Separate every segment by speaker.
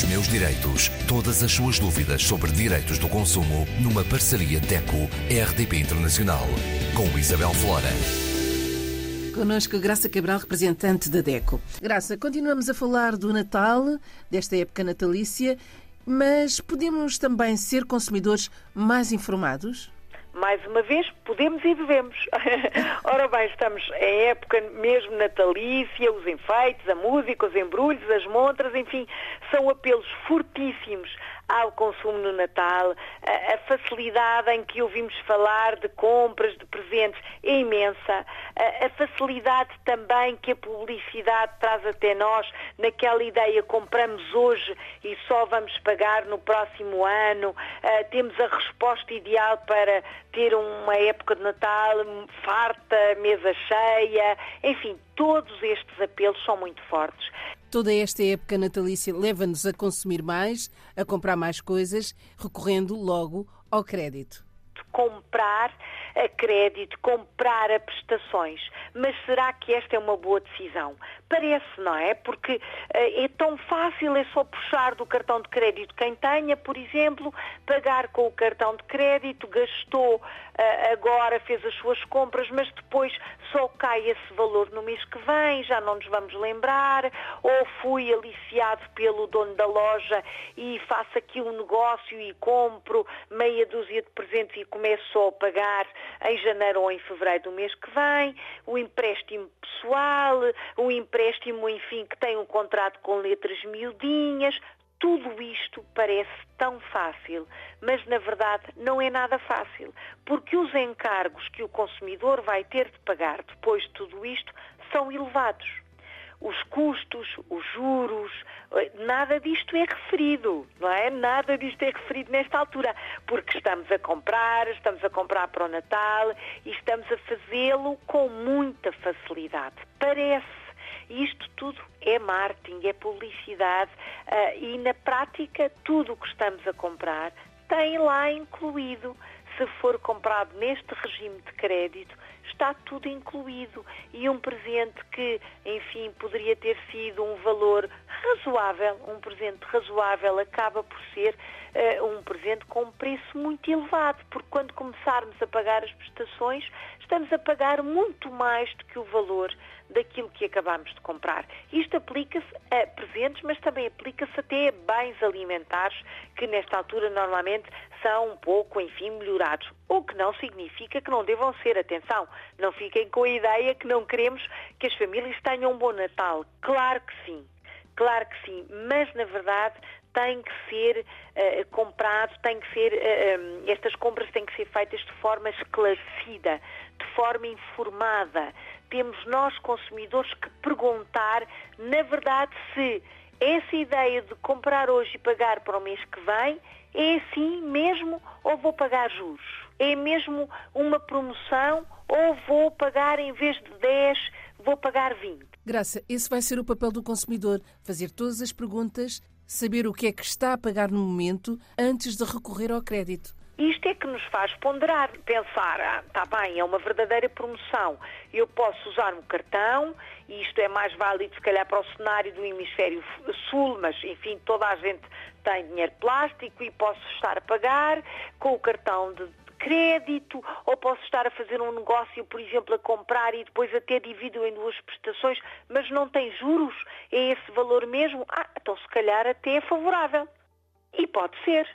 Speaker 1: Os meus direitos. Todas as suas dúvidas sobre direitos do consumo numa parceria DECO-RDP Internacional. Com Isabel Flora.
Speaker 2: Connosco Graça Cabral, representante da DECO. Graça, continuamos a falar do Natal, desta época natalícia, mas podemos também ser consumidores mais informados?
Speaker 3: Mais uma vez, podemos e devemos. Ora bem, estamos em época mesmo natalícia, os enfeites, a música, os embrulhos, as montras, enfim, são apelos fortíssimos ao consumo no Natal, a, a, facilidade em que ouvimos falar de compras, de presentes é imensa, a, a, facilidade também que a publicidade traz até nós, naquela ideia compramos hoje e só vamos pagar no próximo ano, temos a resposta ideal para ter uma época de Natal farta, mesa cheia, enfim, todos estes apelos são muito fortes.
Speaker 2: Toda esta época natalícia leva-nos a consumir mais, a comprar mais coisas, recorrendo logo ao crédito.
Speaker 3: Comprar a crédito, comprar a prestações. Mas será que esta é uma boa decisão? Parece, não é? Porque uh, é tão fácil, é só puxar do cartão de crédito quem tenha, por exemplo, pagar com o cartão de crédito, gastou uh, agora, fez as suas compras, mas depois só cai esse valor no mês que vem, já não nos vamos lembrar, ou fui aliciado pelo dono da loja e faço aqui um negócio e compro meia dúzia de presentes e começo só a pagar em janeiro ou em fevereiro do mês que vem, o empréstimo pessoal, o empréstimo, enfim, que tem um contrato com letras miudinhas, tudo isto parece tão fácil, mas na verdade não é nada fácil, porque os encargos que o consumidor vai ter de pagar depois de tudo isto são elevados. os custos, os juros, eh, nada disto é referido, não é? Nada disto é referido nesta altura, porque estamos a comprar, estamos a comprar para o Natal e estamos a fazê-lo com muita facilidade. Parece. Isto tudo é marketing, é publicidade uh, e na prática tudo o que estamos a comprar tem lá incluído se for comprado neste regime de crédito, está tudo incluído. E um presente que, enfim, poderia ter sido um valor razoável, um presente razoável, acaba por ser uh, um presente com um preço muito elevado, porque quando começarmos a pagar as prestações, estamos a pagar muito mais do que o valor daquilo que acabamos de comprar. Isto aplica-se a presentes, mas também aplica-se até a bens alimentares, que nesta altura normalmente são um pouco, enfim, melhorados. O que não significa que não devam ser. Atenção, não fiquem com a ideia que não queremos que as famílias tenham um bom Natal. Claro que sim. Claro que sim, mas na verdade tem que ser uh, comprado, tem que ser, uh, eh, um, estas compras têm que ser feitas de forma esclarecida, de forma informada. Temos nós, consumidores, que perguntar, na verdade, se essa ideia de comprar hoje e pagar para o mês que vem é assim mesmo ou vou pagar juros? É mesmo uma promoção ou vou pagar em vez de 10, vou pagar 20?
Speaker 2: Graça, esse vai ser o papel do consumidor, fazer todas as perguntas, saber o que é que está a pagar no momento antes de recorrer ao crédito.
Speaker 3: Isto é que nos faz ponderar, pensar, ah, está bem, é uma verdadeira promoção. Eu posso usar um cartão, e isto é mais válido se calhar para o cenário do hemisfério sul, mas enfim, toda a gente tem dinheiro plástico e posso estar a pagar com o cartão de crédito, ou posso estar a fazer um negócio, por exemplo, a comprar e depois até divido em duas prestações, mas não tem juros, é esse valor mesmo? Ah, então se calhar até é favorável. E pode ser.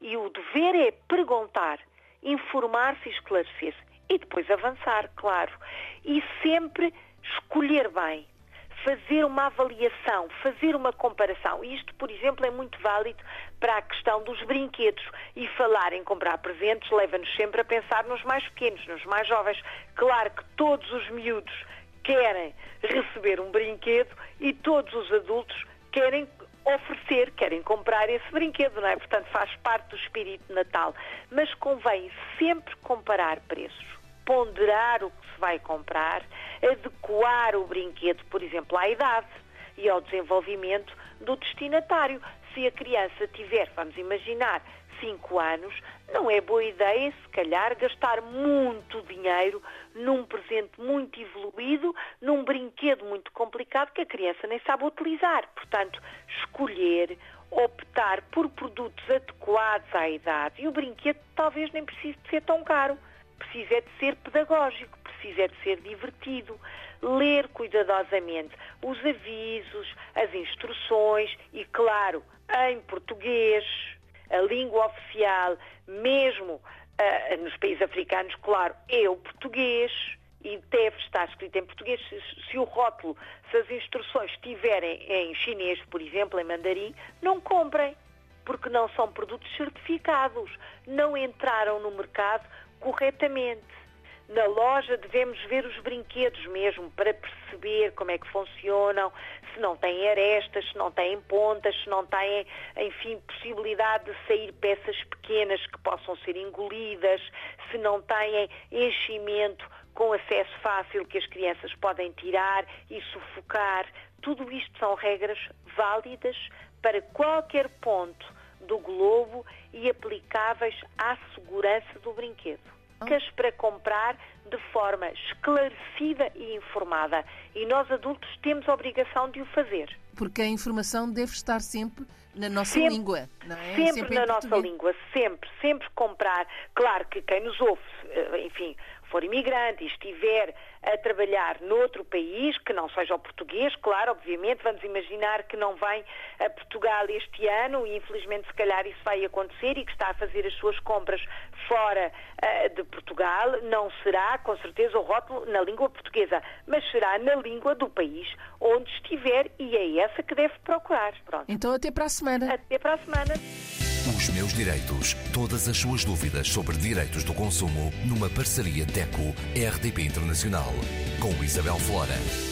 Speaker 3: E o dever é perguntar, informar-se e esclarecer-se. E depois avançar, claro. E sempre escolher bem, fazer uma avaliação, fazer uma comparação. Isto, por exemplo, é muito válido para a questão dos brinquedos. E falar em comprar presentes leva-nos sempre a pensar nos mais pequenos, nos mais jovens. Claro que todos os miúdos querem receber um brinquedo e todos os adultos querem oferecer, querem comprar esse brinquedo, não é? Portanto, faz parte do espírito de Natal. Mas convém sempre comparar preços, ponderar o que se vai comprar, adequar o brinquedo, por exemplo, à idade e ao desenvolvimento do destinatário. Se a criança tiver, vamos imaginar, 5 anos, não é boa ideia, se calhar, gastar muito dinheiro num presente muito evoluído, num brinquedo muito complicado que a criança nem sabe utilizar. Portanto, escolher, optar por produtos adequados à idade. E o brinquedo talvez nem precise de ser tão caro. Precisa é de ser pedagógico, precisa é de ser divertido. Ler cuidadosamente os avisos, as instruções e, claro, em português, a língua oficial, mesmo uh, nos países africanos, claro, é o português e deve estar escrito em português. Se, se, o rótulo, se as instruções estiverem em chinês, por exemplo, em mandarim, não comprem, porque não são produtos certificados, não entraram no mercado corretamente. Na loja devemos ver os brinquedos mesmo para perceber como é que funcionam, se não têm arestas, se não têm pontas, se não têm, enfim, possibilidade de sair peças pequenas que possam ser engolidas, se não têm enchimento com acesso fácil que as crianças podem tirar e sufocar. Tudo isto são regras válidas para qualquer ponto do globo e aplicáveis à segurança do brinquedo para comprar de forma esclarecida e informada. E nós adultos temos a obrigação de o fazer.
Speaker 2: Porque a informação deve estar sempre na nossa
Speaker 3: sempre,
Speaker 2: língua, não é?
Speaker 3: Sempre, sempre na nossa língua, sempre, sempre comprar. Claro que quem nos ouve, eh, enfim, for imigrante e estiver a trabalhar noutro país, que não seja o português, claro, obviamente, vamos imaginar que não vem a Portugal este ano e infelizmente se calhar isso vai acontecer e que está a fazer as suas compras fora uh, de Portugal, não será com certeza o rótulo na língua portuguesa, mas será na língua do país onde estiver e é essa que deve procurar. Pronto.
Speaker 2: Então até para a semana.
Speaker 3: Até para a semana.
Speaker 1: Os meus direitos. Todas as suas dúvidas sobre direitos do consumo numa parceria DECO-RDP Internacional com Isabel Flora.